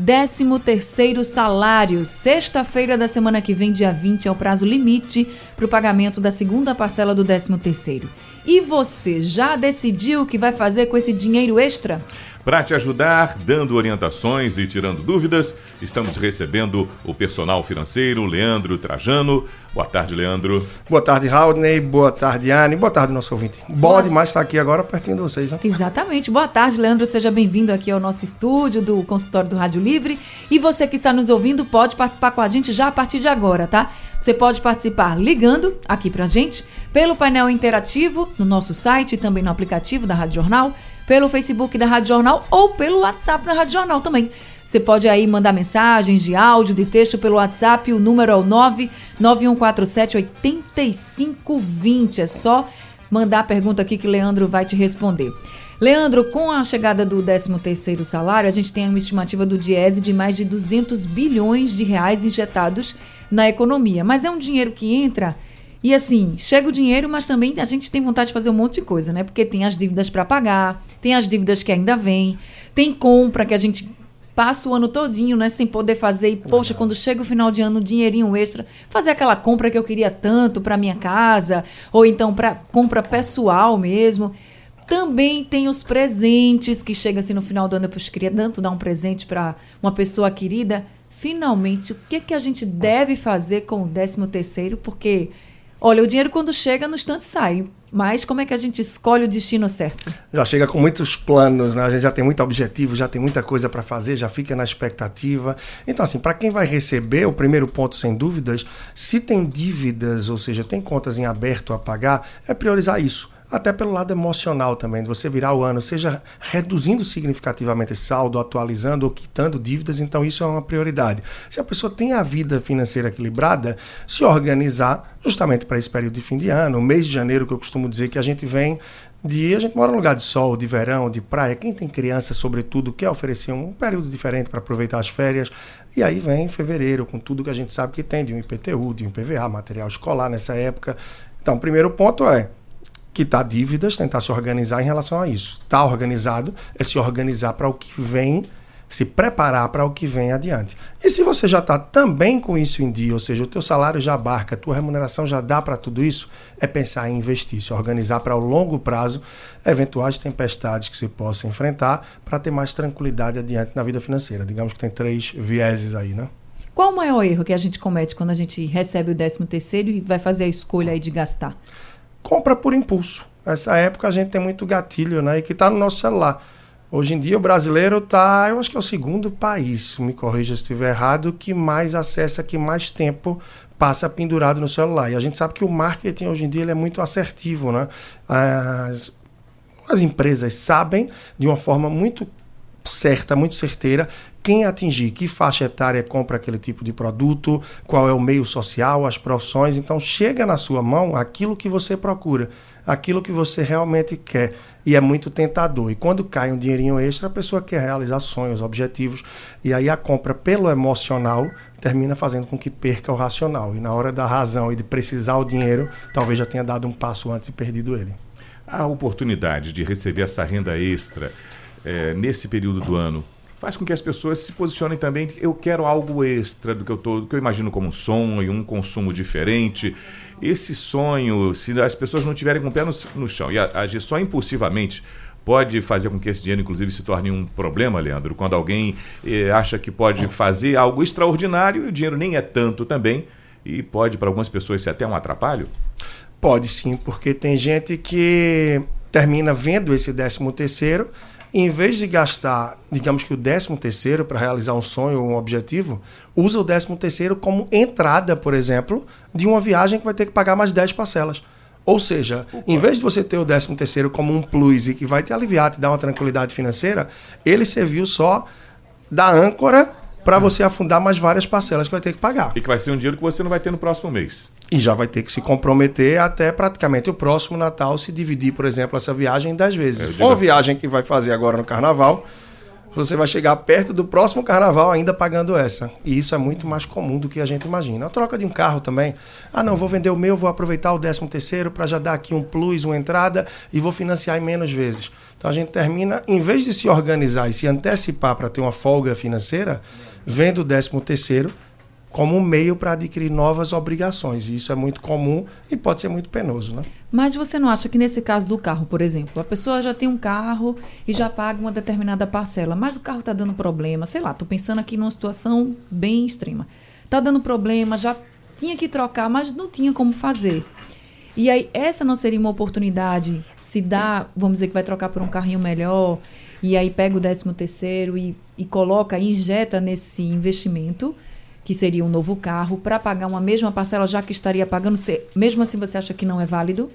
13º salário. Sexta-feira da semana que vem, dia 20, é o prazo limite para o pagamento da segunda parcela do 13º. E você já decidiu o que vai fazer com esse dinheiro extra? Para te ajudar, dando orientações e tirando dúvidas, estamos recebendo o personal financeiro Leandro Trajano. Boa tarde, Leandro. Boa tarde, Raudney. Boa tarde, Anne. Boa tarde, nosso ouvinte. Bom demais estar aqui agora pertinho de vocês. Né? Exatamente. Boa tarde, Leandro. Seja bem-vindo aqui ao nosso estúdio do consultório do Rádio Livre. E você que está nos ouvindo pode participar com a gente já a partir de agora, tá? Você pode participar ligando aqui pra gente, pelo painel interativo no nosso site e também no aplicativo da Rádio Jornal pelo Facebook da Rádio Jornal ou pelo WhatsApp da Rádio Jornal também. Você pode aí mandar mensagens de áudio, de texto pelo WhatsApp, o número é o 99147 8520. É só mandar a pergunta aqui que Leandro vai te responder. Leandro, com a chegada do 13º salário, a gente tem uma estimativa do Diese de mais de 200 bilhões de reais injetados na economia. Mas é um dinheiro que entra e assim, chega o dinheiro, mas também a gente tem vontade de fazer um monte de coisa, né? Porque tem as dívidas para pagar, tem as dívidas que ainda vêm, tem compra que a gente passa o ano todinho, né, sem poder fazer e poxa, uhum. quando chega o final de ano, dinheirinho extra, fazer aquela compra que eu queria tanto para minha casa, ou então para compra pessoal mesmo. Também tem os presentes que chega assim no final do ano, eu queria tanto dar um presente para uma pessoa querida. Finalmente, o que que a gente deve fazer com o 13 terceiro? Porque Olha, o dinheiro quando chega no instante sai. Mas como é que a gente escolhe o destino certo? Já chega com muitos planos, né? A gente já tem muito objetivo, já tem muita coisa para fazer, já fica na expectativa. Então, assim, para quem vai receber, o primeiro ponto, sem dúvidas, se tem dívidas, ou seja, tem contas em aberto a pagar, é priorizar isso até pelo lado emocional também, de você virar o ano, seja reduzindo significativamente esse saldo, atualizando ou quitando dívidas, então isso é uma prioridade. Se a pessoa tem a vida financeira equilibrada, se organizar justamente para esse período de fim de ano, mês de janeiro, que eu costumo dizer que a gente vem de a gente mora num lugar de sol, de verão, de praia. Quem tem criança, sobretudo, quer oferecer um período diferente para aproveitar as férias. E aí vem fevereiro, com tudo que a gente sabe que tem de um IPTU, de um IPVA, material escolar nessa época. Então, o primeiro ponto é quitar dívidas, tentar se organizar em relação a isso. Está organizado é se organizar para o que vem, se preparar para o que vem adiante. E se você já está também com isso em dia, ou seja, o teu salário já abarca, a tua remuneração já dá para tudo isso, é pensar em investir, se organizar para o longo prazo, eventuais tempestades que se possa enfrentar, para ter mais tranquilidade adiante na vida financeira. Digamos que tem três vieses aí, né? Qual o maior erro que a gente comete quando a gente recebe o 13 terceiro e vai fazer a escolha aí de gastar? Compra por impulso. Nessa época a gente tem muito gatilho, né? E que está no nosso celular. Hoje em dia o brasileiro está, eu acho que é o segundo país, me corrija se estiver errado, que mais acessa, que mais tempo passa pendurado no celular. E a gente sabe que o marketing hoje em dia ele é muito assertivo, né? As, as empresas sabem de uma forma muito certa, muito certeira, quem atingir, que faixa etária compra aquele tipo de produto, qual é o meio social, as profissões. Então, chega na sua mão aquilo que você procura, aquilo que você realmente quer. E é muito tentador. E quando cai um dinheirinho extra, a pessoa quer realizar sonhos, objetivos. E aí a compra pelo emocional termina fazendo com que perca o racional. E na hora da razão e de precisar o dinheiro, talvez já tenha dado um passo antes e perdido ele. A oportunidade de receber essa renda extra é, nesse período do ano faz com que as pessoas se posicionem também. Eu quero algo extra do que eu tô, do que eu imagino como um sonho, um consumo diferente. Esse sonho, se as pessoas não tiverem com o pé no, no chão e agir só impulsivamente, pode fazer com que esse dinheiro, inclusive, se torne um problema, Leandro. Quando alguém eh, acha que pode fazer algo extraordinário e o dinheiro nem é tanto também, e pode, para algumas pessoas, ser até um atrapalho? Pode sim, porque tem gente que termina vendo esse décimo terceiro em vez de gastar, digamos que o 13 terceiro para realizar um sonho ou um objetivo, usa o 13 terceiro como entrada, por exemplo, de uma viagem que vai ter que pagar mais 10 parcelas. Ou seja, Opa. em vez de você ter o 13 terceiro como um plus e que vai te aliviar, te dar uma tranquilidade financeira, ele serviu só da âncora para você afundar mais várias parcelas que vai ter que pagar. E que vai ser um dinheiro que você não vai ter no próximo mês. E já vai ter que se comprometer até praticamente o próximo Natal se dividir, por exemplo, essa viagem em 10 vezes. É, Se for uma assim- viagem que vai fazer agora no carnaval, você vai chegar perto do próximo carnaval ainda pagando essa. E isso é muito mais comum do que a gente imagina. A troca de um carro também. Ah, não, vou vender o meu, vou aproveitar o 13 terceiro para já dar aqui um plus, uma entrada e vou financiar em menos vezes. Então a gente termina, em vez de se organizar e se antecipar para ter uma folga financeira, vendo o 13 terceiro como um meio para adquirir novas obrigações. E isso é muito comum e pode ser muito penoso, né? Mas você não acha que nesse caso do carro, por exemplo, a pessoa já tem um carro e já paga uma determinada parcela, mas o carro está dando problema, sei lá, estou pensando aqui numa situação bem extrema. Está dando problema, já tinha que trocar, mas não tinha como fazer. E aí, essa não seria uma oportunidade, se dá, vamos dizer que vai trocar por um carrinho melhor, e aí pega o 13 terceiro e, e coloca, injeta nesse investimento, que seria um novo carro, para pagar uma mesma parcela, já que estaria pagando, se- mesmo assim você acha que não é válido?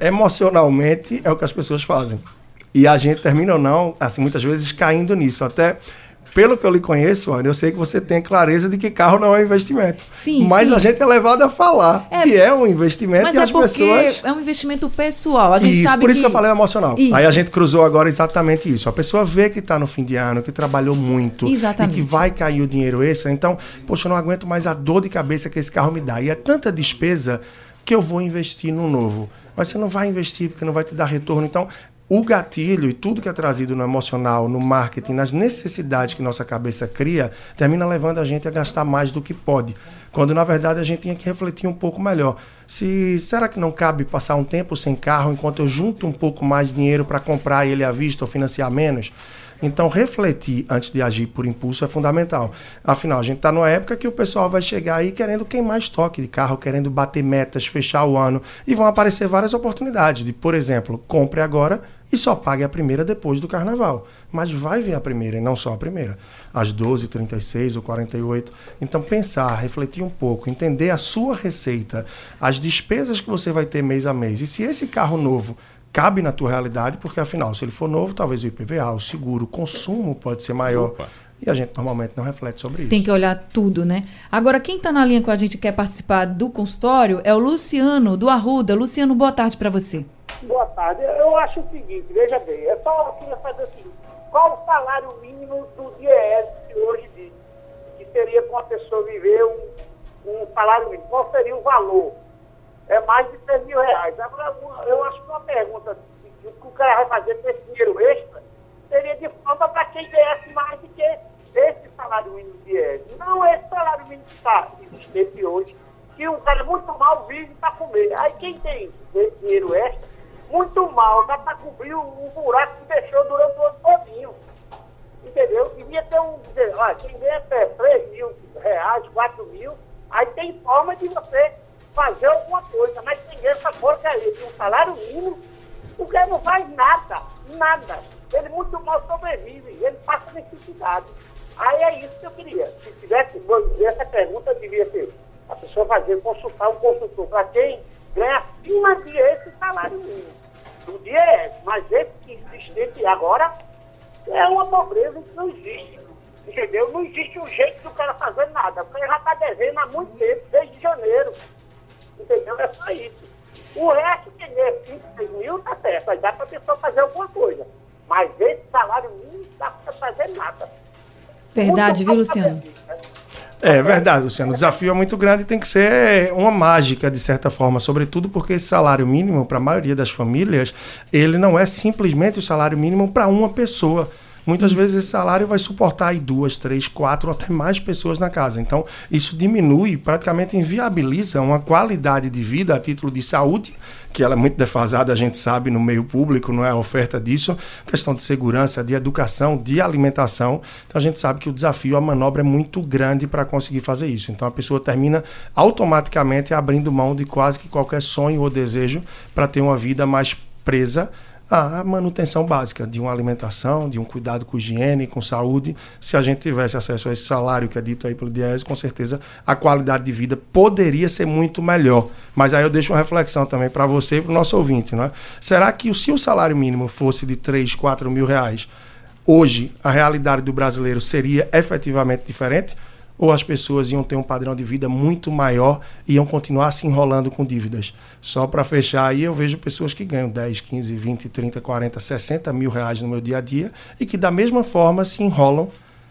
emocionalmente é o que as pessoas fazem. E a gente termina ou não, assim, muitas vezes caindo nisso. Até pelo que eu lhe conheço, Ana, eu sei que você tem clareza de que carro não é investimento. Sim, Mas sim. a gente é levado a falar É, que é um investimento Mas e é as porque pessoas. é um investimento pessoal. A gente isso, sabe por isso que... que eu falei emocional. Isso. Aí a gente cruzou agora exatamente isso. A pessoa vê que está no fim de ano, que trabalhou muito Exatamente. e que vai cair o dinheiro extra. Então, poxa, eu não aguento mais a dor de cabeça que esse carro me dá. E é tanta despesa que eu vou investir no novo. Mas você não vai investir porque não vai te dar retorno. Então, o gatilho e tudo que é trazido no emocional, no marketing, nas necessidades que nossa cabeça cria, termina levando a gente a gastar mais do que pode. Quando na verdade a gente tinha que refletir um pouco melhor. Se será que não cabe passar um tempo sem carro enquanto eu junto um pouco mais de dinheiro para comprar ele à vista ou financiar menos? Então, refletir antes de agir por impulso é fundamental. Afinal, a gente está numa época que o pessoal vai chegar aí querendo queimar estoque de carro, querendo bater metas, fechar o ano. E vão aparecer várias oportunidades de, por exemplo, compre agora e só pague a primeira depois do carnaval. Mas vai vir a primeira e não só a primeira. Às 12, 36 ou 48. Então, pensar, refletir um pouco, entender a sua receita, as despesas que você vai ter mês a mês. E se esse carro novo cabe na tua realidade, porque afinal, se ele for novo, talvez o IPVA, o seguro, o consumo pode ser maior. Opa. E a gente normalmente não reflete sobre isso. Tem que olhar tudo, né? Agora, quem está na linha com a gente e quer participar do consultório é o Luciano, do Arruda. Luciano, boa tarde para você. Boa tarde. Eu acho o seguinte, veja bem, é só eu queria fazer o seguinte, qual o salário mínimo do DIES que hoje diz que seria para uma pessoa viver um, um salário mínimo? Qual seria o valor? É mais de 3 mil reais. Agora, eu acho que uma pergunta que o cara vai fazer com esse dinheiro extra seria de forma para quem ganhasse mais do que esse salário mínimo do DIES. Não esse salário mínimo que está existente hoje, que um cara muito mal vive para comer. Aí quem tem esse dinheiro extra, muito mal, dá para cobrir o, o buraco que deixou durante o ano todinho. Entendeu? Devia ter um. dizer, Olha, quem ganha até 3 mil reais, 4 mil, aí tem forma de você fazer alguma coisa. Mas quem ganha essa porcaria de um salário mínimo, o cara não faz nada, nada. Ele muito mal sobrevive, ele passa necessidade. Aí é isso que eu queria. Se tivesse, vou dizer, essa pergunta devia ser a pessoa fazer, consultar um consultor para quem ganha acima de esse salário mínimo. Do dia é esse, mas esse que existe agora é uma pobreza que não existe. Entendeu? Não existe um jeito do cara fazer nada. O cara já está devendo há muito tempo, desde janeiro. Entendeu? É só isso. O resto, que ganha 5, 6 mil, tá certo. Aí dá para a pessoa fazer alguma coisa. Mas esse salário mínimo não dá para fazer nada. Verdade, viu, Luciano? saber, né? É verdade, Luciano. O desafio é muito grande e tem que ser uma mágica, de certa forma, sobretudo porque esse salário mínimo, para a maioria das famílias, ele não é simplesmente o salário mínimo para uma pessoa. Muitas vezes esse salário vai suportar aí duas, três, quatro ou até mais pessoas na casa. Então, isso diminui, praticamente inviabiliza uma qualidade de vida a título de saúde, que ela é muito defasada, a gente sabe, no meio público, não é a oferta disso, questão de segurança, de educação, de alimentação. Então, a gente sabe que o desafio, a manobra é muito grande para conseguir fazer isso. Então, a pessoa termina automaticamente abrindo mão de quase que qualquer sonho ou desejo para ter uma vida mais presa à manutenção básica de uma alimentação, de um cuidado com higiene, com saúde. Se a gente tivesse acesso a esse salário que é dito aí pelo DIES, com certeza a qualidade de vida poderia ser muito melhor. Mas aí eu deixo uma reflexão também para você e para o nosso ouvinte. Né? Será que se o salário mínimo fosse de 3, 4 mil reais, hoje a realidade do brasileiro seria efetivamente diferente? Ou as pessoas iam ter um padrão de vida muito maior e iam continuar se enrolando com dívidas? Só para fechar aí, eu vejo pessoas que ganham 10, 15, 20, 30, 40, 60 mil reais no meu dia a dia e que da mesma forma se enrolam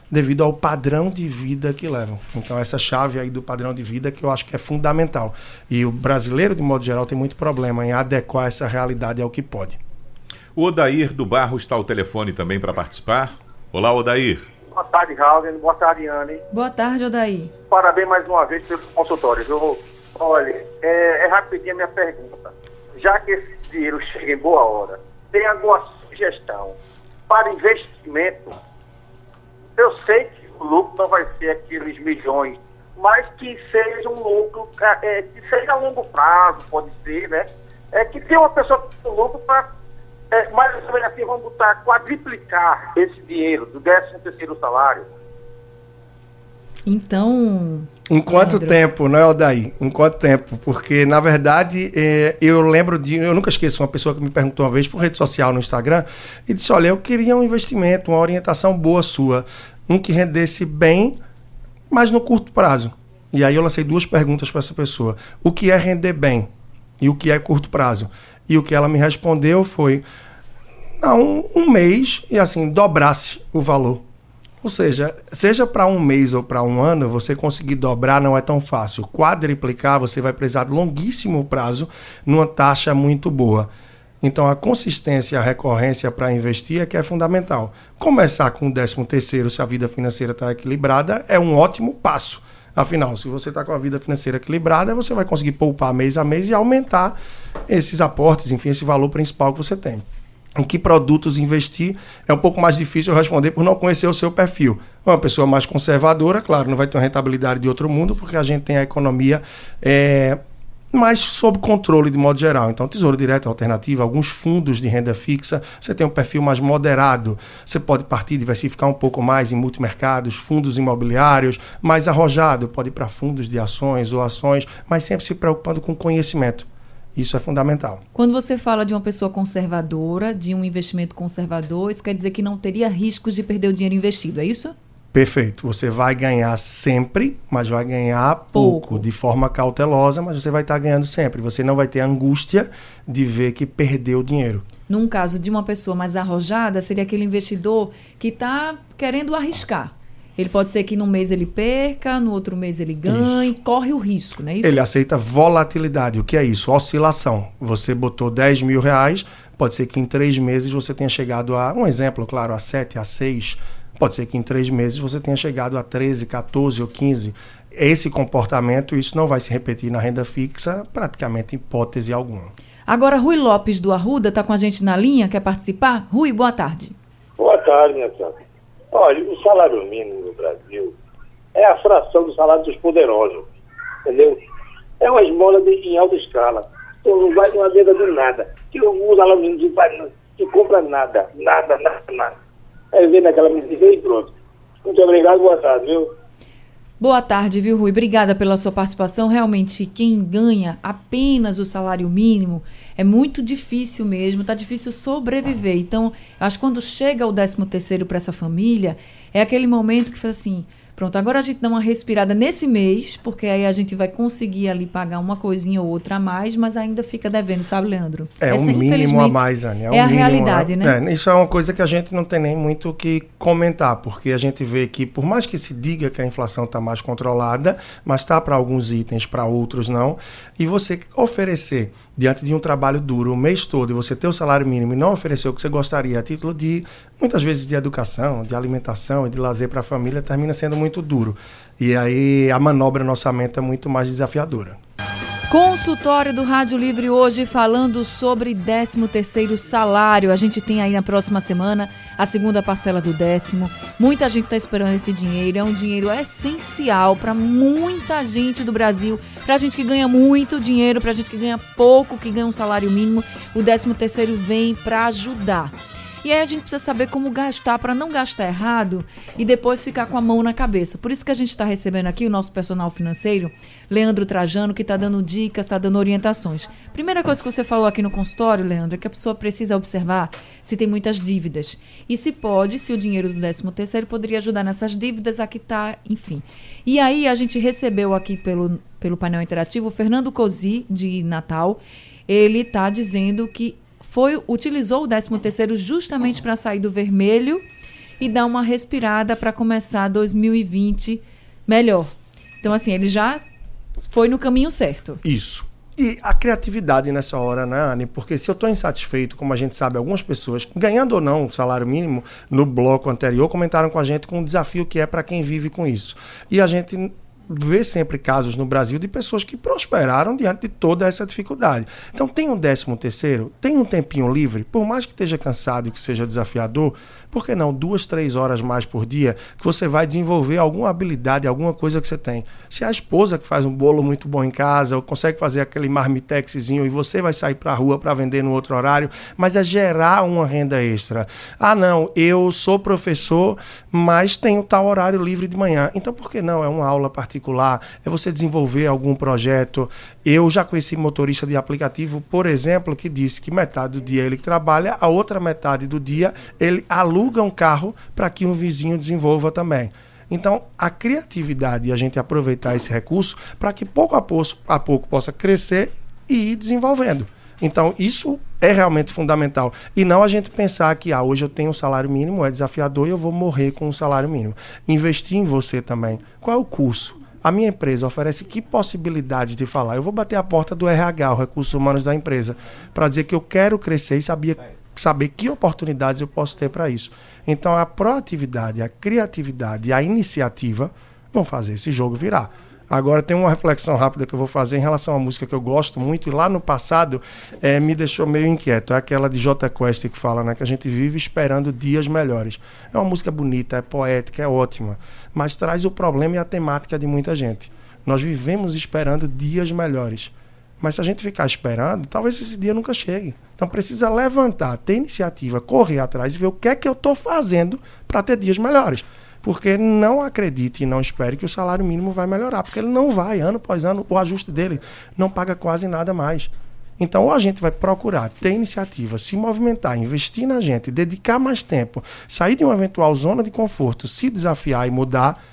devido ao padrão de vida que levam. Então, essa chave aí do padrão de vida que eu acho que é fundamental. E o brasileiro, de modo geral, tem muito problema em adequar essa realidade ao que pode. O Odair do Barro está ao telefone também para participar. Olá, Odair. Boa tarde, Raul. Boa tarde, Anne. Boa tarde, Odair. Parabéns mais uma vez pelo consultório. Eu, olha, é, é rapidinho a minha pergunta. Já que esse dinheiro chega em boa hora, tem alguma sugestão para investimento? Eu sei que o lucro não vai ser aqueles milhões, mas que seja um lucro, é, que seja a longo prazo, pode ser, né? É que tenha uma pessoa com lucro para é, mais ou menos assim, vamos botar, quadriplicar esse dinheiro do 13 terceiro salário. Então. Em quanto Pedro. tempo, não é, Odaí? Em quanto tempo? Porque, na verdade, é, eu lembro de. Eu nunca esqueço uma pessoa que me perguntou uma vez por rede social no Instagram e disse: Olha, eu queria um investimento, uma orientação boa sua, um que rendesse bem, mas no curto prazo. E aí eu lancei duas perguntas para essa pessoa: O que é render bem? E o que é curto prazo? E o que ela me respondeu foi: não, um mês e assim, dobrasse o valor. Ou seja, seja para um mês ou para um ano, você conseguir dobrar não é tão fácil. Quadriplicar, você vai precisar de longuíssimo prazo numa taxa muito boa. Então, a consistência e a recorrência para investir é que é fundamental. Começar com o 13 terceiro, se a vida financeira está equilibrada, é um ótimo passo. Afinal, se você está com a vida financeira equilibrada, você vai conseguir poupar mês a mês e aumentar esses aportes, enfim, esse valor principal que você tem. Em que produtos investir é um pouco mais difícil responder por não conhecer o seu perfil. Uma pessoa mais conservadora, claro, não vai ter uma rentabilidade de outro mundo, porque a gente tem a economia é, mais sob controle de modo geral. Então, Tesouro Direto alternativa, alguns fundos de renda fixa, você tem um perfil mais moderado, você pode partir, diversificar um pouco mais em multimercados, fundos imobiliários, mais arrojado, pode ir para fundos de ações ou ações, mas sempre se preocupando com conhecimento. Isso é fundamental. Quando você fala de uma pessoa conservadora, de um investimento conservador, isso quer dizer que não teria riscos de perder o dinheiro investido, é isso? Perfeito. Você vai ganhar sempre, mas vai ganhar pouco, pouco de forma cautelosa, mas você vai estar ganhando sempre. Você não vai ter angústia de ver que perdeu o dinheiro. Num caso de uma pessoa mais arrojada, seria aquele investidor que está querendo arriscar. Ele pode ser que num mês ele perca, no outro mês ele ganhe, isso. corre o risco, não é isso? Ele aceita volatilidade. O que é isso? Oscilação. Você botou 10 mil reais, pode ser que em três meses você tenha chegado a, um exemplo, claro, a 7, a 6 Pode ser que em três meses você tenha chegado a 13, 14 ou 15. Esse comportamento, isso não vai se repetir na renda fixa, praticamente hipótese alguma. Agora, Rui Lopes do Arruda está com a gente na linha, quer participar? Rui, boa tarde. Boa tarde, minha senhora. Olha, o salário mínimo no Brasil é a fração do salário dos poderosos, entendeu? É uma esmola de, em alta escala. Então não vai uma venda de nada. Que o salário mínimo não que compra nada, nada, nada, nada. Aí vem naquela medida e pronto. Muito obrigado, boa tarde, viu? Boa tarde, viu, Rui? Obrigada pela sua participação. Realmente, quem ganha apenas o salário mínimo é muito difícil mesmo, tá difícil sobreviver. Então, acho que quando chega o 13 terceiro para essa família, é aquele momento que faz assim, Pronto, agora a gente dá uma respirada nesse mês, porque aí a gente vai conseguir ali pagar uma coisinha ou outra a mais, mas ainda fica devendo, sabe, Leandro? É Essa, um mínimo a mais, Anny. É, é um a mínimo, realidade, né? É, isso é uma coisa que a gente não tem nem muito o que comentar, porque a gente vê que, por mais que se diga que a inflação está mais controlada, mas está para alguns itens, para outros não, e você oferecer diante de um trabalho duro o mês todo e você ter o salário mínimo e não oferecer o que você gostaria a título de, muitas vezes, de educação, de alimentação e de lazer para a família, termina sendo muito duro. E aí a manobra no orçamento é muito mais desafiadora. Consultório do Rádio Livre hoje falando sobre 13º salário. A gente tem aí na próxima semana a segunda parcela do décimo. Muita gente está esperando esse dinheiro. É um dinheiro essencial para muita gente do Brasil. Para gente que ganha muito dinheiro, para gente que ganha pouco, que ganha um salário mínimo. O 13º vem para ajudar. E aí a gente precisa saber como gastar para não gastar errado e depois ficar com a mão na cabeça. Por isso que a gente está recebendo aqui o nosso personal financeiro, Leandro Trajano, que está dando dicas, está dando orientações. Primeira coisa que você falou aqui no consultório, Leandro, é que a pessoa precisa observar se tem muitas dívidas. E se pode, se o dinheiro do 13 terceiro poderia ajudar nessas dívidas a quitar, enfim. E aí a gente recebeu aqui pelo, pelo painel interativo o Fernando Cosi, de Natal. Ele está dizendo que foi utilizou o 13 terceiro justamente para sair do vermelho e dar uma respirada para começar 2020 melhor. Então, assim, ele já foi no caminho certo. Isso. E a criatividade nessa hora, né, Anne? Porque se eu estou insatisfeito, como a gente sabe, algumas pessoas, ganhando ou não o salário mínimo, no bloco anterior, comentaram com a gente com o desafio que é para quem vive com isso. E a gente vê sempre casos no Brasil de pessoas que prosperaram diante de toda essa dificuldade. Então tem um décimo terceiro, tem um tempinho livre, por mais que esteja cansado e que seja desafiador, por que não duas, três horas mais por dia que você vai desenvolver alguma habilidade, alguma coisa que você tem. Se a esposa que faz um bolo muito bom em casa, ou consegue fazer aquele marmitexzinho e você vai sair para a rua para vender no outro horário, mas é gerar uma renda extra. Ah, não, eu sou professor, mas tenho tal horário livre de manhã. Então por que não? É uma aula particular, é você desenvolver algum projeto. Eu já conheci motorista de aplicativo, por exemplo, que disse que metade do dia ele trabalha, a outra metade do dia ele aluga um carro para que um vizinho desenvolva também. Então, a criatividade e a gente aproveitar esse recurso para que pouco a pouco, a pouco possa crescer e ir desenvolvendo. Então, isso é realmente fundamental. E não a gente pensar que ah, hoje eu tenho um salário mínimo, é desafiador e eu vou morrer com um salário mínimo. Investir em você também. Qual é o curso? A minha empresa oferece que possibilidade de falar? Eu vou bater a porta do RH, o Recursos Humanos da empresa, para dizer que eu quero crescer e sabia saber que oportunidades eu posso ter para isso. Então a proatividade, a criatividade a iniciativa vão fazer esse jogo virar. Agora tem uma reflexão rápida que eu vou fazer em relação à música que eu gosto muito e lá no passado é, me deixou meio inquieto. É aquela de J Quest que fala né, que a gente vive esperando dias melhores. É uma música bonita, é poética, é ótima, mas traz o problema e a temática de muita gente. Nós vivemos esperando dias melhores. Mas se a gente ficar esperando, talvez esse dia nunca chegue. Então precisa levantar, ter iniciativa, correr atrás e ver o que é que eu estou fazendo para ter dias melhores. Porque não acredite e não espere que o salário mínimo vai melhorar, porque ele não vai, ano após ano, o ajuste dele não paga quase nada mais. Então, ou a gente vai procurar ter iniciativa, se movimentar, investir na gente, dedicar mais tempo, sair de uma eventual zona de conforto, se desafiar e mudar,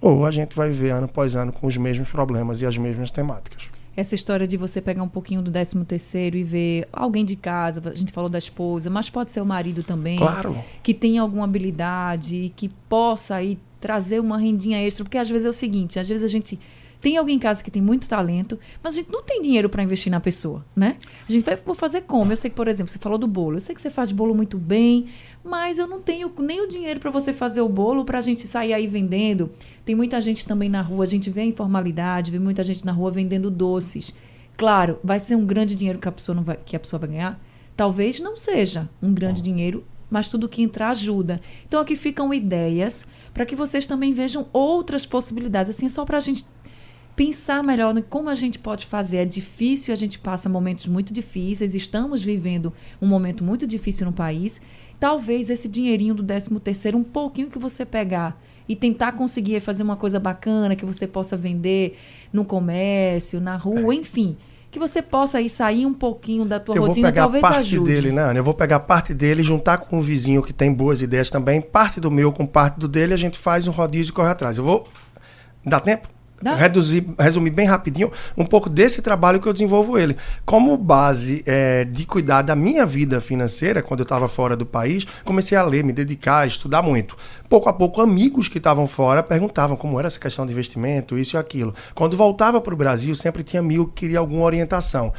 ou a gente vai ver ano após ano com os mesmos problemas e as mesmas temáticas essa história de você pegar um pouquinho do 13 terceiro e ver alguém de casa, a gente falou da esposa, mas pode ser o marido também, claro. que tem alguma habilidade e que possa aí trazer uma rendinha extra, porque às vezes é o seguinte, às vezes a gente tem alguém em casa que tem muito talento, mas a gente não tem dinheiro para investir na pessoa, né? A gente vai vou fazer como? Eu sei que, por exemplo, você falou do bolo. Eu sei que você faz bolo muito bem, mas eu não tenho nem o dinheiro para você fazer o bolo para a gente sair aí vendendo. Tem muita gente também na rua, a gente vê a informalidade, vê muita gente na rua vendendo doces. Claro, vai ser um grande dinheiro que a pessoa não vai, que a pessoa vai ganhar? Talvez não seja um grande dinheiro, mas tudo que entrar ajuda. Então aqui ficam ideias para que vocês também vejam outras possibilidades. Assim, só para a gente pensar melhor em como a gente pode fazer. É difícil, a gente passa momentos muito difíceis, estamos vivendo um momento muito difícil no país. Talvez esse dinheirinho do 13 terceiro, um pouquinho que você pegar e tentar conseguir fazer uma coisa bacana que você possa vender no comércio, na rua, é. enfim que você possa aí sair um pouquinho da tua eu rotina, vou pegar talvez parte ajude. dele, né, Ana? Eu vou pegar parte dele, juntar com um vizinho que tem boas ideias também, parte do meu com parte do dele, a gente faz um rodízio e corre atrás. Eu vou. Dá tempo? Reduzir, resumir bem rapidinho um pouco desse trabalho que eu desenvolvo ele. Como base é, de cuidar da minha vida financeira, quando eu estava fora do país, comecei a ler, me dedicar, estudar muito. Pouco a pouco, amigos que estavam fora perguntavam como era essa questão de investimento, isso e aquilo. Quando voltava para o Brasil, sempre tinha amigo que queria alguma orientação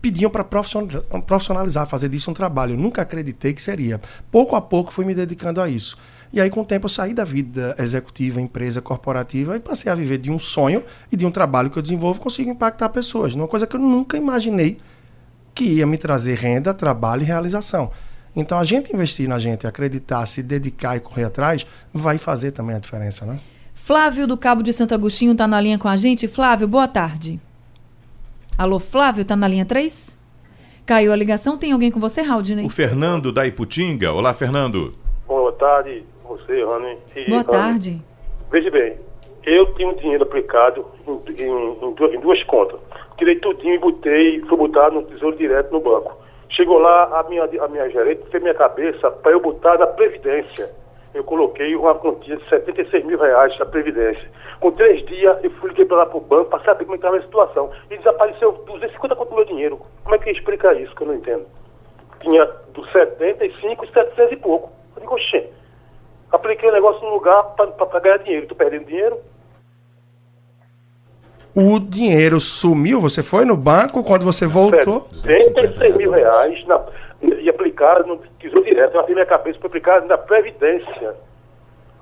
pediam para profissionalizar, fazer disso um trabalho. Eu nunca acreditei que seria. Pouco a pouco fui me dedicando a isso. E aí, com o tempo, eu saí da vida executiva, empresa corporativa e passei a viver de um sonho e de um trabalho que eu desenvolvo consigo impactar pessoas. Uma coisa que eu nunca imaginei que ia me trazer renda, trabalho e realização. Então, a gente investir na gente, acreditar, se dedicar e correr atrás, vai fazer também a diferença, né? Flávio do Cabo de Santo Agostinho está na linha com a gente. Flávio, boa tarde. Alô, Flávio, está na linha 3? Caiu a ligação. Tem alguém com você, Raudney? O Fernando da Iputinga. Olá, Fernando. Boa tarde, você. E, Boa Rani, tarde. Veja bem, eu tinha um dinheiro aplicado em, em- em du- em duas contas. Tirei tudinho e botei, fui botar no Tesouro Direto no banco. Chegou lá, a minha, a minha gerente fez minha cabeça para eu botar na Previdência. Eu coloquei uma quantia de 76 mil reais na Previdência. Com três dias, eu fui liguei para lá para o banco para saber como estava a situação. E desapareceu 250 conto do meu dinheiro. Como é que explica isso, que eu não entendo? Tinha dos 75 e 700 e pouco. Eu digo, oxê, apliquei o negócio no lugar para ganhar dinheiro. Estou perdendo dinheiro? O dinheiro sumiu, você foi no banco, quando você voltou. 76 mil reais na, e aplicar no Tesouro Direto. Eu abri minha cabeça para aplicar na Previdência.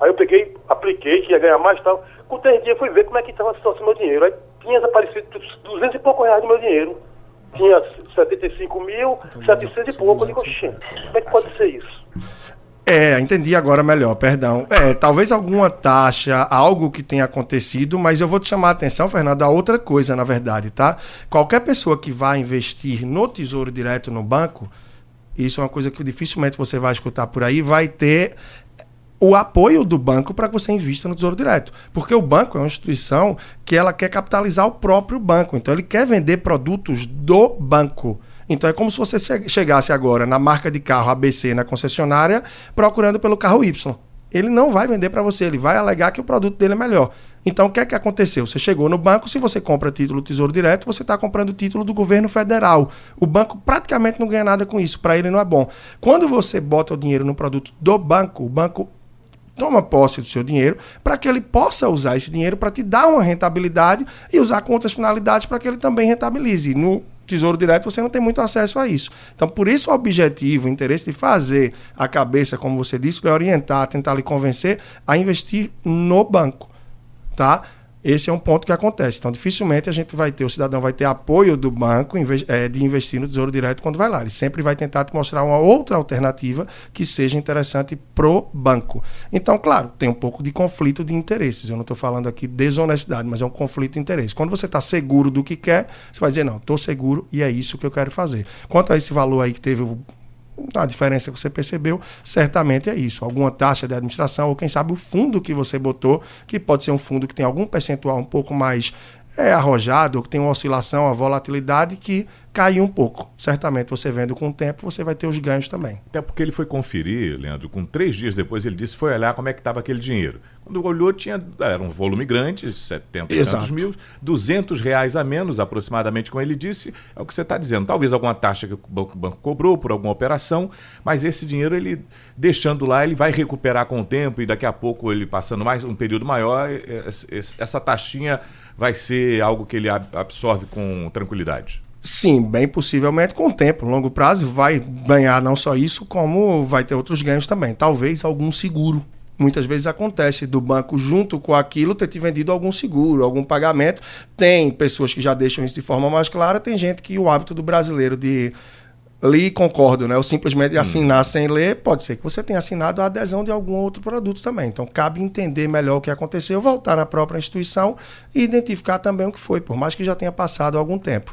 Aí eu peguei, apliquei, que ia ganhar mais e tal. Com três dias fui ver como é que estava a situação do meu dinheiro. Aí tinha desaparecido 200 e pouco reais do meu dinheiro. Tinha 75 mil, 700 e pouco. Eu digo, como é que pode ser isso? É, entendi agora melhor, perdão. É, talvez alguma taxa, algo que tenha acontecido, mas eu vou te chamar a atenção, Fernando, a outra coisa, na verdade, tá? Qualquer pessoa que vai investir no Tesouro Direto no banco, isso é uma coisa que dificilmente você vai escutar por aí, vai ter o apoio do banco para que você invista no Tesouro Direto. Porque o banco é uma instituição que ela quer capitalizar o próprio banco. Então ele quer vender produtos do banco. Então é como se você che- chegasse agora na marca de carro ABC na concessionária procurando pelo carro Y. Ele não vai vender para você, ele vai alegar que o produto dele é melhor. Então o que é que aconteceu? Você chegou no banco, se você compra título Tesouro Direto, você está comprando título do governo federal. O banco praticamente não ganha nada com isso, para ele não é bom. Quando você bota o dinheiro no produto do banco, o banco toma posse do seu dinheiro para que ele possa usar esse dinheiro para te dar uma rentabilidade e usar com outras finalidades para que ele também rentabilize. No Tesouro Direto você não tem muito acesso a isso. Então, por isso o objetivo, o interesse de fazer a cabeça, como você disse, lhe orientar, tentar lhe convencer a investir no banco, tá? Esse é um ponto que acontece. Então, dificilmente a gente vai ter, o cidadão vai ter apoio do banco eh, de investir no Tesouro Direto quando vai lá. Ele sempre vai tentar te mostrar uma outra alternativa que seja interessante pro banco. Então, claro, tem um pouco de conflito de interesses. Eu não estou falando aqui de desonestidade, mas é um conflito de interesses. Quando você está seguro do que quer, você vai dizer, não, estou seguro e é isso que eu quero fazer. Quanto a esse valor aí que teve o a diferença que você percebeu, certamente é isso. Alguma taxa de administração, ou quem sabe o fundo que você botou, que pode ser um fundo que tem algum percentual um pouco mais é, arrojado, que tem uma oscilação, uma volatilidade que caiu um pouco. Certamente você vendo com o tempo, você vai ter os ganhos também. Até porque ele foi conferir, Leandro, com três dias depois ele disse foi olhar como é que estava aquele dinheiro. Quando olhou, tinha, era um volume grande, 70 e mil, 200 reais a menos aproximadamente, como ele disse, é o que você está dizendo. Talvez alguma taxa que o banco, o banco cobrou por alguma operação, mas esse dinheiro, ele deixando lá, ele vai recuperar com o tempo e daqui a pouco ele passando mais um período maior, essa taxinha vai ser algo que ele ab- absorve com tranquilidade. Sim, bem possivelmente com o tempo, longo prazo, vai ganhar não só isso, como vai ter outros ganhos também. Talvez algum seguro. Muitas vezes acontece do banco, junto com aquilo, ter te vendido algum seguro, algum pagamento. Tem pessoas que já deixam isso de forma mais clara, tem gente que o hábito do brasileiro de li e concordo, né? Ou simplesmente assinar sem ler, pode ser que você tenha assinado a adesão de algum outro produto também. Então, cabe entender melhor o que aconteceu, voltar na própria instituição e identificar também o que foi, por mais que já tenha passado algum tempo.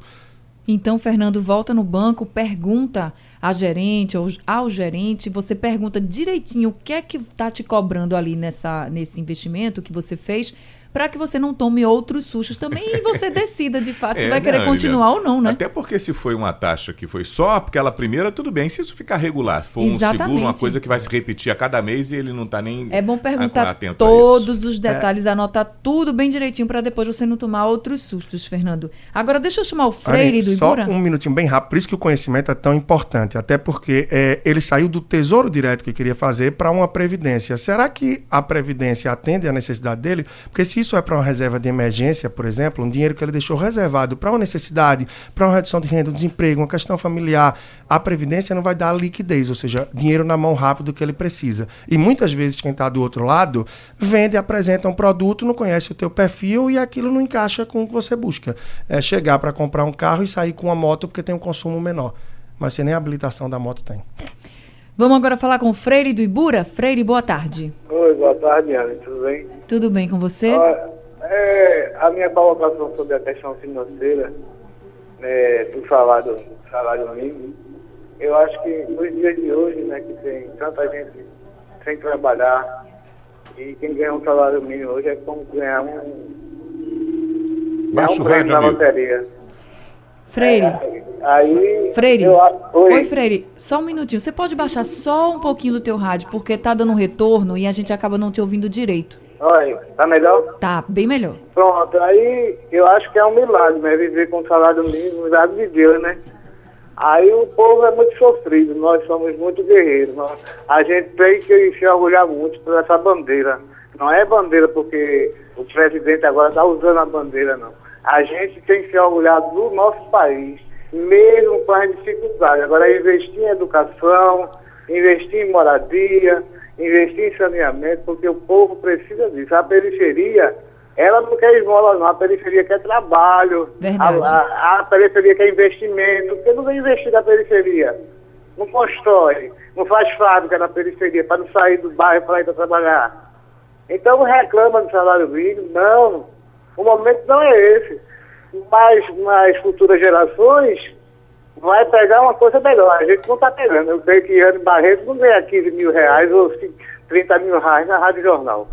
Então, Fernando, volta no banco, pergunta à gerente ou ao gerente, você pergunta direitinho o que é que está te cobrando ali nessa, nesse investimento que você fez, para que você não tome outros sustos também e você decida de fato se É, vai querer não, continuar Lilian, ou não, né? Até porque se foi uma taxa que foi só aquela primeira, tudo bem. Se isso ficar regular, se for um Exatamente. seguro, uma coisa que vai se repetir a cada mês e ele não está nem É bom perguntar todos os detalhes, anotar tudo bem direitinho para depois você não tomar outros sustos, Fernando. Agora deixa eu chamar o Freire do só Ibura. um minutinho bem rápido, por isso que o conhecimento é tão importante, até porque é, ele saiu do tesouro direto que queria fazer para uma previdência. Será que a previdência atende à necessidade dele? Porque se isso é para uma reserva de emergência, por exemplo, um dinheiro que ele deixou reservado para uma necessidade, para uma redução de renda, um desemprego, uma questão familiar, a previdência não vai dar liquidez, ou seja, dinheiro na mão rápido que ele precisa. E muitas vezes quem está do outro lado vende, apresenta um produto, não conhece o teu perfil e aquilo não encaixa com o que você busca. É chegar para comprar um carro e sair com uma moto porque tem um consumo menor. Mas você nem a habilitação da moto tem. Vamos agora falar com o Freire do Ibura. Freire, boa tarde. Oi, boa tarde, Ana. Tudo bem? Tudo bem com você? Olha, é, a minha colocação sobre a questão financeira, é, do salário, salário mínimo. Eu acho que nos dias de hoje, né, que tem tanta gente sem trabalhar, e quem ganha um salário mínimo hoje é como ganhar um. Baixa um o prêmio na loteria. Freire. Aí. Freire. eu Oi. oi. Freire. Só um minutinho. Você pode baixar só um pouquinho do teu rádio, porque tá dando retorno e a gente acaba não te ouvindo direito. Oi, tá melhor? Tá, bem melhor. Pronto, aí eu acho que é um milagre, né? Viver com salário mínimo, milagre de Deus, né? Aí o povo é muito sofrido, nós somos muito guerreiros. nós- a gente tem que se orgulhar muito por essa bandeira. Não é bandeira porque o presidente agora está usando a bandeira, não. A gente tem que se orgulhar do nosso país, mesmo com as dificuldades. Agora, investir em educação, investir em moradia, investir em saneamento, porque o povo precisa disso. A periferia, ela não quer esmola, não. A periferia quer trabalho. Verdade. A, a- a periferia quer investimento. Porque não vem investir na periferia. Não constrói, não faz fábrica na periferia para não sair do bairro para ir para trabalhar. Então reclama do salário mínimo, não. O momento não é esse. Mas nas futuras gerações vai pegar uma coisa melhor. A gente não está pegando. Eu sei que Anne Barreto não ganha 15 mil reais ou 30 mil reais na Rádio Jornal.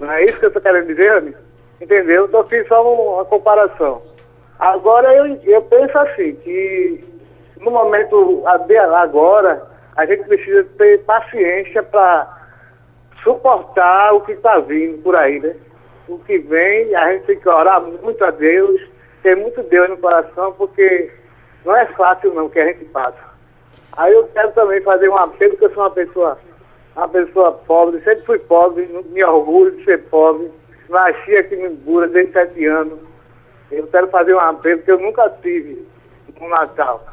Não é isso que eu estou querendo dizer, Anne? Entendeu? Então fiz só um- uma comparação. Agora eu, eu penso assim, que no momento agora, a gente precisa ter paciência para suportar o que está vindo por aí, né? O que vem, a gente tem que orar muito a Deus, ter muito Deus no coração, porque não é fácil não que a gente passa. Aí eu quero também fazer um apelo, porque eu sou uma pessoa, uma pessoa pobre, sempre fui pobre, me orgulho de ser pobre, nasci aqui no Ibura desde sete anos. Eu quero fazer um apelo que eu nunca tive no Natal,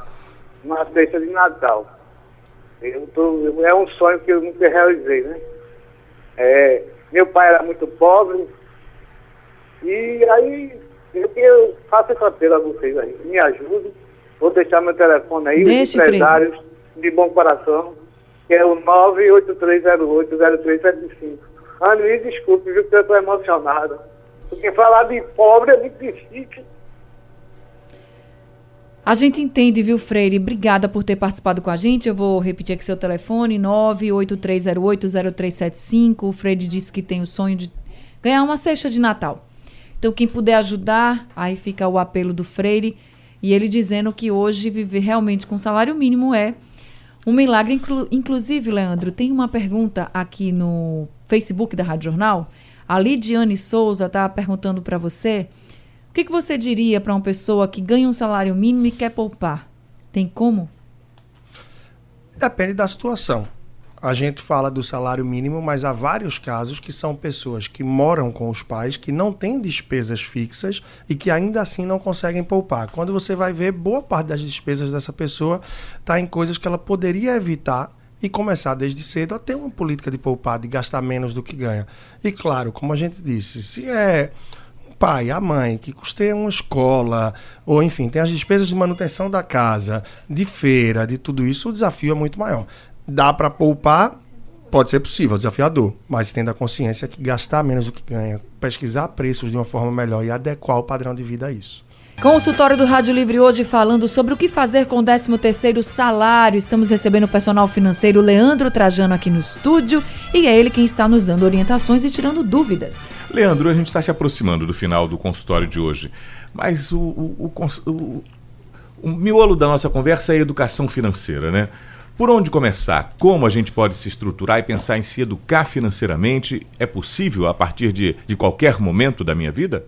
numa festa de Natal. Eu tô, é um sonho que eu nunca realizei, né? É, meu pai era muito pobre e aí eu, eu faço esse apelo a vocês aí, me ajudem. Vou deixar meu telefone aí, os Deixe, Freire. empresários de bom coração, que é o 983080375. Ana, me desculpe, viu, porque eu estou emocionado. Porque falar de pobre é muito difícil. A gente entende, viu, Freire? Obrigada por ter participado com a gente. Eu vou repetir aqui seu telefone, 983080375. O Freire disse que tem o sonho de ganhar uma cesta de Natal. Então, quem puder ajudar, aí fica o apelo do Freire. E ele dizendo que hoje viver realmente com salário mínimo é um milagre. Inclu- inclusive, Leandro, tem uma pergunta aqui no Facebook da Rádio Jornal. A Lidiane Souza está perguntando para você o que, que você diria para uma pessoa que ganha um salário mínimo e quer poupar? Tem como? Depende da situação. A gente fala do salário mínimo, mas há vários casos que são pessoas que moram com os pais, que não têm despesas fixas e que ainda assim não conseguem poupar. Quando você vai ver, boa parte das despesas dessa pessoa está em coisas que ela poderia evitar e começar desde cedo a ter uma política de poupar, de gastar menos do que ganha. E claro, como a gente disse, se é pai, a mãe, que custeia uma escola, ou enfim, tem as despesas de manutenção da casa, de feira, de tudo isso, o desafio é muito maior. Dá para poupar? Pode ser possível, desafiador, mas tendo a consciência que gastar menos do que ganha, pesquisar preços de uma forma melhor e adequar o padrão de vida a isso. Consultório do Rádio Livre hoje falando sobre o que fazer com o 13º salário. Estamos recebendo o personal financeiro Leandro Trajano aqui no estúdio e é ele quem está nos dando orientações e tirando dúvidas. Leandro, a gente está se aproximando do final do consultório de hoje, mas o, o, o o- o miolo da nossa conversa é a educação financeira, né? Por onde começar? Como a gente pode se estruturar e pensar em se educar financeiramente? É possível a partir de, de qualquer momento da minha vida?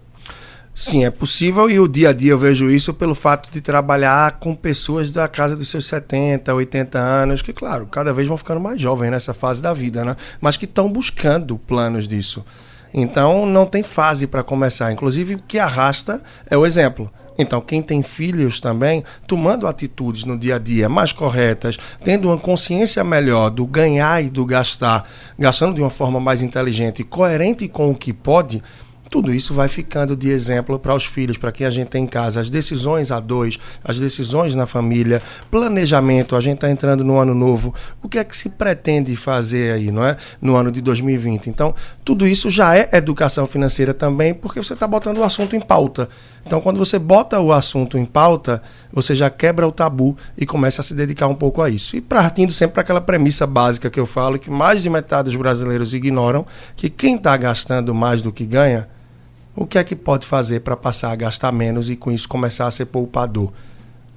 Sim, é possível e o dia a dia eu vejo isso pelo fato de trabalhar com pessoas da casa dos seus 70, 80 anos, que, claro, cada vez vão ficando mais jovens nessa fase da vida, né? Mas que estão buscando planos disso. Então, não tem fase para começar. Inclusive, o que arrasta é o exemplo. Então, quem tem filhos também, tomando atitudes no dia a dia mais corretas, tendo uma consciência melhor do ganhar e do gastar, gastando de uma forma mais inteligente e coerente com o que pode, tudo isso vai ficando de exemplo para os filhos, para quem a gente tem em casa. As decisões a dois, as decisões na família, planejamento. A gente está entrando no ano novo. O que é que se pretende fazer aí, não é? No ano de 2020. Então, tudo isso já é educação financeira também, porque você está botando o assunto em pauta. Então, quando você bota o assunto em pauta, você já quebra o tabu e começa a se dedicar um pouco a isso. E partindo sempre para aquela premissa básica que eu falo, que mais de metade dos brasileiros ignoram, que quem está gastando mais do que ganha o que é que pode fazer para passar a gastar menos e com isso começar a ser poupador?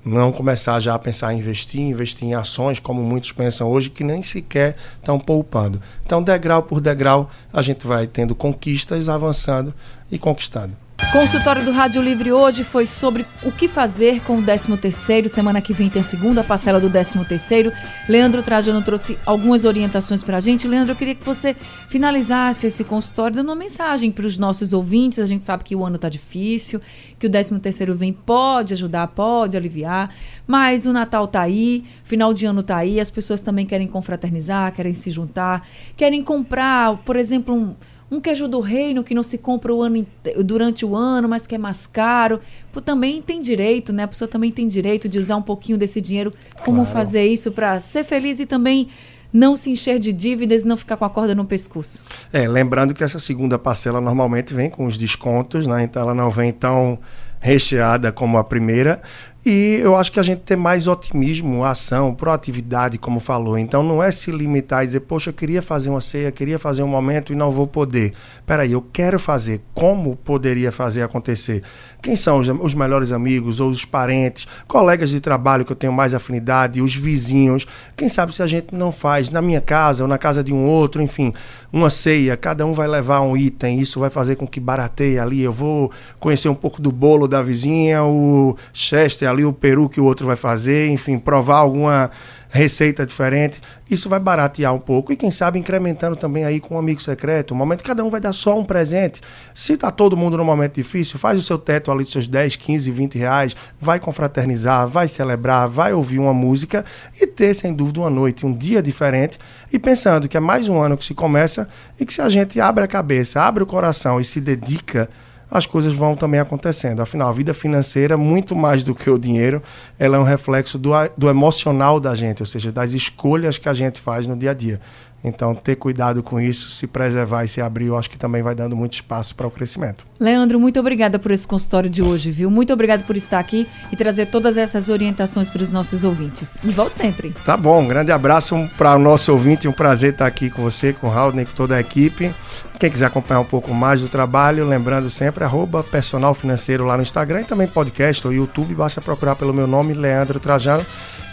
Não começar já a pensar em investir, investir em ações, como muitos pensam hoje, que nem sequer estão poupando. Então, degrau por degrau, a gente vai tendo conquistas, avançando e conquistando. Consultório do Rádio Livre hoje foi sobre o que fazer com o 13º. Semana que vem tem a segunda parcela do 13º. Leandro Trajano trouxe algumas orientações para a gente. Leandro, eu queria que você finalizasse esse consultório dando uma mensagem para os nossos ouvintes. A gente sabe que o ano está difícil, que o 13º vem pode ajudar, pode aliviar, mas o Natal está aí, final de ano está aí, as pessoas também querem confraternizar, querem se juntar, querem comprar, por exemplo, um um queijo do reino que não se compra o ano, durante o ano, mas que é mais caro. Pô, também tem direito, né? A pessoa também tem direito de usar um pouquinho desse dinheiro. Como claro. fazer isso para ser feliz e também não se encher de dívidas e não ficar com a corda no pescoço. É, lembrando que essa segunda parcela normalmente vem com os descontos, né? Então ela não vem tão recheada como a primeira, e eu acho que a gente tem mais otimismo, ação, proatividade, como falou. Então não é se limitar e dizer, poxa, eu queria fazer uma ceia, queria fazer um momento e não vou poder. Peraí, eu quero fazer. Como poderia fazer acontecer? Quem são os, os melhores amigos ou os parentes, colegas de trabalho que eu tenho mais afinidade, os vizinhos? Quem sabe se a gente não faz na minha casa ou na casa de um outro, enfim, uma ceia, cada um vai levar um item, isso vai fazer com que barateie ali. Eu vou conhecer um pouco do bolo da vizinha, o Chester ali o peru que o outro vai fazer, enfim, provar alguma receita diferente. Isso vai baratear um pouco e quem sabe incrementando também aí com um amigo secreto. Um momento cada um vai dar só um presente. Se tá todo mundo num momento difícil, faz o seu teto ali dos seus 10, 15, 20 reais, vai confraternizar, vai celebrar, vai ouvir uma música e ter, sem dúvida, uma noite, um dia diferente e pensando que é mais um ano que se começa e que se a gente abre a cabeça, abre o coração e se dedica as coisas vão também acontecendo. Afinal, a vida financeira, muito mais do que o dinheiro, ela é um reflexo do, do emocional da gente, ou seja, das escolhas que a gente faz no dia a dia. Então, ter cuidado com isso, se preservar e se abrir, eu acho que também vai dando muito espaço para o crescimento. Leandro, muito obrigada por esse consultório de hoje, viu? Muito obrigado por estar aqui e trazer todas essas orientações para os nossos ouvintes. E volte sempre. Tá bom, um grande abraço para o nosso ouvinte, um prazer estar aqui com você, com o Raul, com toda a equipe. Quem quiser acompanhar um pouco mais do trabalho, lembrando sempre, arroba personal financeiro lá no Instagram e também podcast ou YouTube, basta procurar pelo meu nome, Leandro Trajano.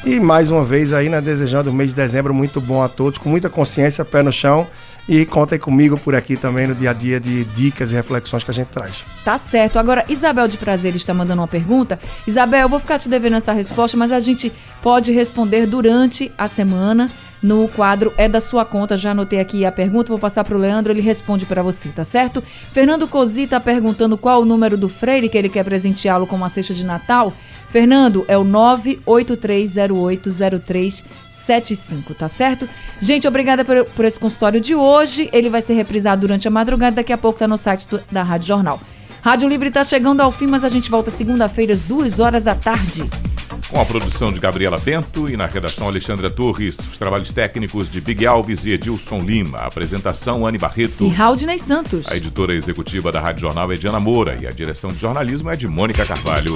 E mais uma vez aí, né, desejando o mês de dezembro muito bom a todos, com muita consciência, pé no chão. E contem comigo por aqui também no dia a dia de dicas e reflexões que a gente traz. Tá certo. Agora, Isabel de Prazer está mandando uma pergunta. Isabel, eu vou ficar te devendo essa resposta, mas a gente pode responder durante a semana no quadro É da Sua Conta. Já anotei aqui a pergunta, vou passar para o Leandro, ele responde para você, tá certo? Fernando Cosi está perguntando qual o número do Freire que ele quer presenteá-lo com uma cesta de Natal. Fernando, é o 983080375, tá certo? Gente, obrigada por, por, esse consultório de hoje. Ele vai ser reprisado durante a madrugada, daqui a pouco tá no site do, da Rádio Jornal. Rádio Livre tá chegando ao fim, mas a gente volta segunda-feira às duas horas da tarde. Com a produção de Gabriela Bento e na redação Alexandra Torres, os trabalhos técnicos de Big Alves e Edilson Lima, a apresentação Anne Barreto e Raudney Santos. A editora executiva da Rádio Jornal é Diana Moura e a direção de jornalismo é de Mônica Carvalho.